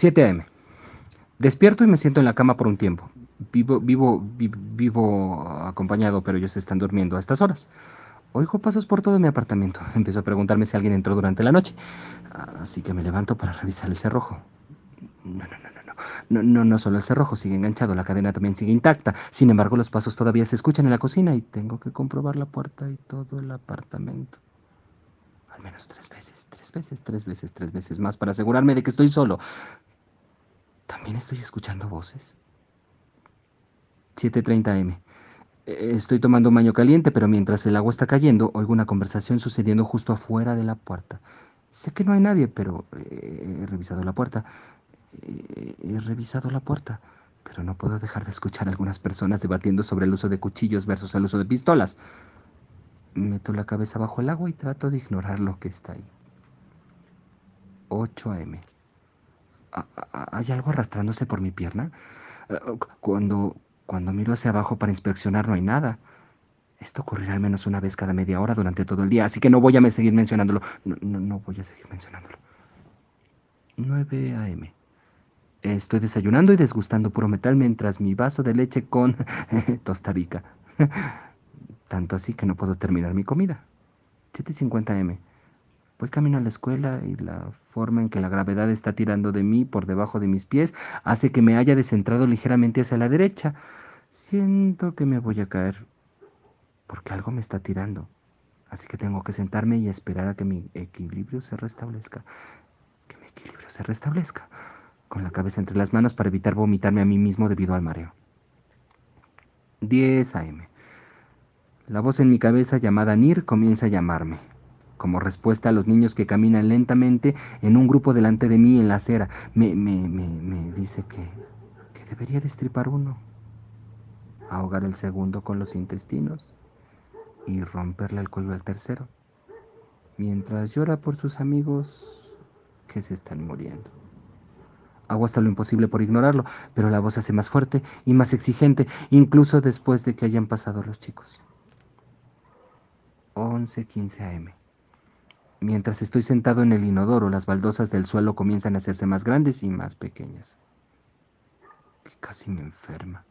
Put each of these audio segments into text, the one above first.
7 a.m. Despierto y me siento en la cama por un tiempo. Vivo, vivo, vivo acompañado, pero ellos están durmiendo a estas horas. Oigo pasos por todo mi apartamento. Empiezo a preguntarme si alguien entró durante la noche. Así que me levanto para revisar el cerrojo. No, no, no, no. No, no, no solo el cerrojo sigue enganchado, la cadena también sigue intacta. Sin embargo, los pasos todavía se escuchan en la cocina y tengo que comprobar la puerta y todo el apartamento. Al menos tres veces, tres veces, tres veces, tres veces más para asegurarme de que estoy solo. ¿También estoy escuchando voces? 7.30 M. Estoy tomando un baño caliente, pero mientras el agua está cayendo, oigo una conversación sucediendo justo afuera de la puerta. Sé que no hay nadie, pero he revisado la puerta. He revisado la puerta, pero no puedo dejar de escuchar a algunas personas debatiendo sobre el uso de cuchillos versus el uso de pistolas. Meto la cabeza bajo el agua y trato de ignorar lo que está ahí. 8 a.m. ¿Hay algo arrastrándose por mi pierna? Eh, cuando, cuando miro hacia abajo para inspeccionar no hay nada. Esto ocurrirá al menos una vez cada media hora durante todo el día, así que no voy a seguir mencionándolo. No, voy a seguir mencionándolo. 9 a.m. Estoy desayunando y desgustando puro metal mientras mi vaso de leche con tostadica. Tanto así que no puedo terminar mi comida. 7.50 m. Voy camino a la escuela y la forma en que la gravedad está tirando de mí por debajo de mis pies hace que me haya descentrado ligeramente hacia la derecha. Siento que me voy a caer porque algo me está tirando. Así que tengo que sentarme y esperar a que mi equilibrio se restablezca. Que mi equilibrio se restablezca. Con la cabeza entre las manos para evitar vomitarme a mí mismo debido al mareo. 10 a.m. La voz en mi cabeza llamada Nir comienza a llamarme como respuesta a los niños que caminan lentamente en un grupo delante de mí en la acera. Me, me, dice que, que debería destripar uno, ahogar el segundo con los intestinos y romperle el cuello al tercero, mientras llora por sus amigos que se están muriendo. Hago hasta lo imposible por ignorarlo, pero la voz hace más fuerte y más exigente, incluso después de que hayan pasado los chicos. 11.15 am. Mientras estoy sentado en el inodoro, las baldosas del suelo comienzan a hacerse más grandes y más pequeñas. Que casi me enferma.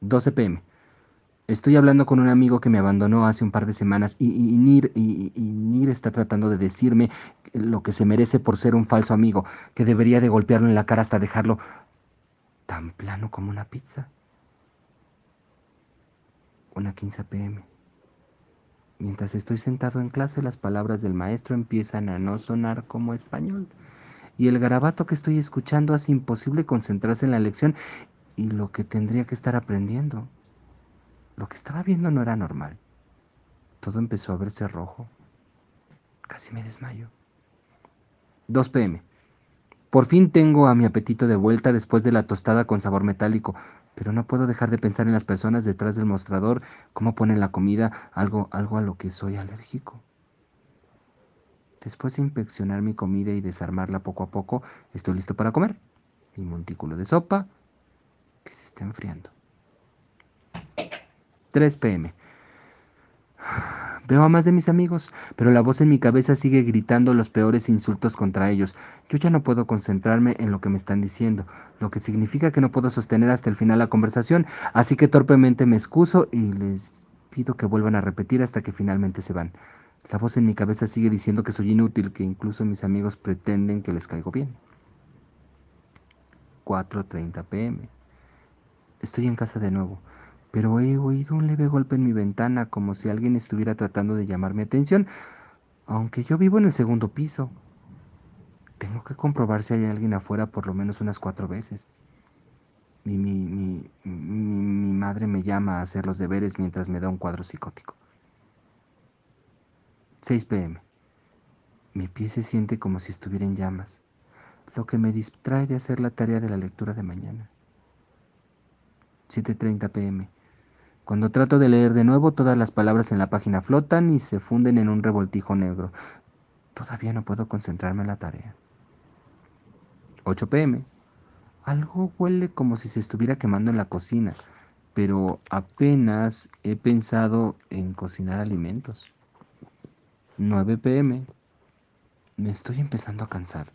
12 pm. Estoy hablando con un amigo que me abandonó hace un par de semanas y, Nir, y, Nir, está tratando de decirme lo que se merece por ser un falso amigo, que debería de golpearlo en la cara hasta dejarlo tan plano como una pizza. Una 15 pm. Mientras estoy sentado en clase, las palabras del maestro empiezan a no sonar como español. Y el garabato que estoy escuchando hace imposible concentrarse en la lección y lo que tendría que estar aprendiendo. Lo que estaba viendo no era normal. Todo empezó a verse rojo. Casi me desmayo. 2 pm. Por fin tengo a mi apetito de vuelta después de la tostada con sabor metálico pero no puedo dejar de pensar en las personas detrás del mostrador, cómo ponen la comida, algo, algo a lo que soy alérgico. Después de inspeccionar mi comida y desarmarla poco a poco, estoy listo para comer. Mi montículo de sopa que se está enfriando. 3 pm. Veo a más de mis amigos, pero la voz en mi cabeza sigue gritando los peores insultos contra ellos. Yo ya no puedo concentrarme en lo que me están diciendo, lo que significa que no puedo sostener hasta el final la conversación, así que torpemente me excuso y les pido que vuelvan a repetir hasta que finalmente se van. La voz en mi cabeza sigue diciendo que soy inútil, que incluso mis amigos pretenden que les caigo bien. 4.30 pm. Estoy en casa de nuevo pero he oído un leve golpe en mi ventana como si alguien estuviera tratando de llamar mi atención, aunque yo vivo en el segundo piso. Tengo que comprobar si hay alguien afuera por lo menos unas cuatro veces. Mi, mi, mi, mi, madre me llama a hacer los deberes mientras me da un cuadro psicótico. 6 pm. Mi pie se siente como si estuviera en llamas, lo que me distrae de hacer la tarea de la lectura de mañana. 7.30 pm. Cuando trato de leer de nuevo, todas las palabras en la página flotan y se funden en un revoltijo negro. Todavía no puedo concentrarme en la tarea. 8 pm. Algo huele como si se estuviera quemando en la cocina, pero apenas he pensado en cocinar alimentos. 9 pm. Me estoy empezando a cansar.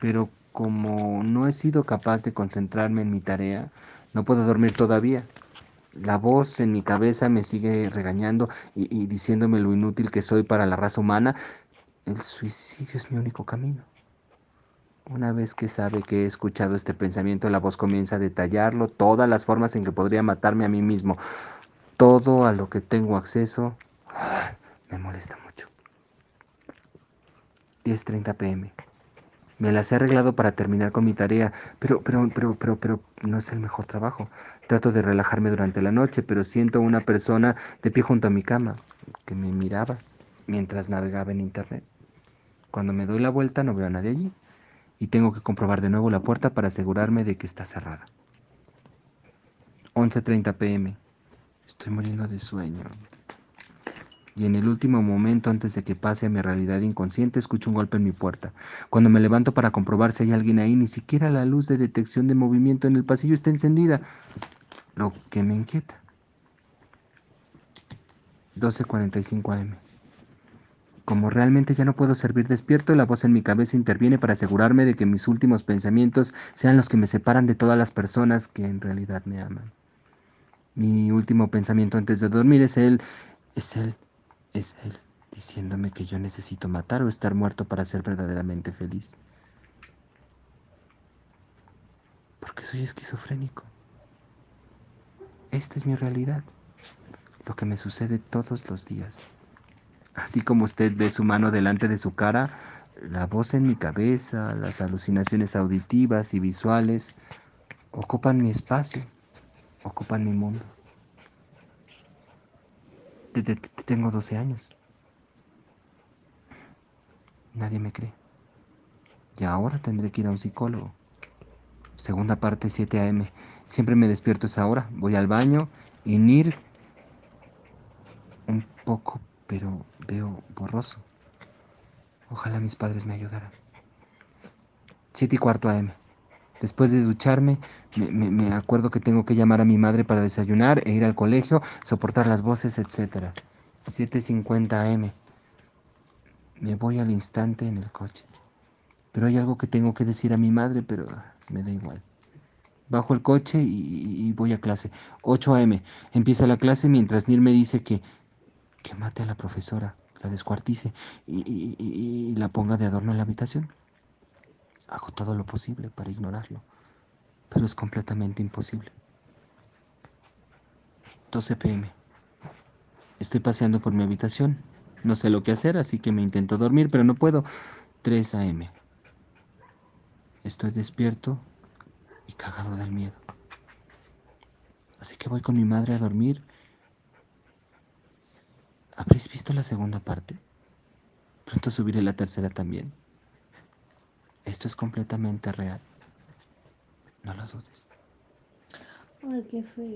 Pero como no he sido capaz de concentrarme en mi tarea, no puedo dormir todavía. La voz en mi cabeza me sigue regañando y, diciéndome lo inútil que soy para la raza humana. El suicidio es mi único camino. Una vez que sabe que he escuchado este pensamiento, la voz comienza a detallarlo, todas las formas en que podría matarme a mí mismo. Todo a lo que tengo acceso me molesta mucho. 10.30 pm. Me las he arreglado para terminar con mi tarea, pero, pero, pero, pero, pero no es el mejor trabajo. Trato de relajarme durante la noche, pero siento una persona de pie junto a mi cama que me miraba mientras navegaba en internet. Cuando me doy la vuelta no veo a nadie allí y tengo que comprobar de nuevo la puerta para asegurarme de que está cerrada. 11.30 pm. Estoy muriendo de sueño y en el último momento antes de que pase a mi realidad inconsciente escucho un golpe en mi puerta. Cuando me levanto para comprobar si hay alguien ahí, ni siquiera la luz de detección de movimiento en el pasillo está encendida, lo que me inquieta. 12.45 am. Como realmente ya no puedo servir despierto, la voz en mi cabeza interviene para asegurarme de que mis últimos pensamientos sean los que me separan de todas las personas que en realidad me aman. Mi último pensamiento antes de dormir es él, es él, es él diciéndome que yo necesito matar o estar muerto para ser verdaderamente feliz. Porque soy esquizofrénico. Esta es mi realidad, lo que me sucede todos los días. Así como usted ve su mano delante de su cara, la voz en mi cabeza, las alucinaciones auditivas y visuales ocupan mi espacio, ocupan mi mundo tengo 12 años. Nadie me cree. Y ahora tendré que ir a un psicólogo. Segunda parte 7 a.m. Siempre me despierto a esa hora. Voy al baño y NIR un poco, pero veo borroso. Ojalá mis padres me ayudaran. 7 y cuarto a.m. Después de ducharme, me, acuerdo que tengo que llamar a mi madre para desayunar e ir al colegio, soportar las voces, etc. 7.50 am. Me voy al instante en el coche. Pero hay algo que tengo que decir a mi madre, pero me da igual. Bajo el coche y, voy a clase. 8 am. Empieza la clase mientras Nir me dice que, que mate a la profesora, la descuartice y la ponga de adorno en la habitación. Hago todo lo posible para ignorarlo, pero es completamente imposible. 12 pm. Estoy paseando por mi habitación. No sé lo que hacer, así que me intento dormir, pero no puedo. 3 am. Estoy despierto y cagado del miedo. Así que voy con mi madre a dormir. ¿Habréis visto la segunda parte? Pronto subiré la tercera también. Esto es completamente real. No lo dudes. Ay, qué feo.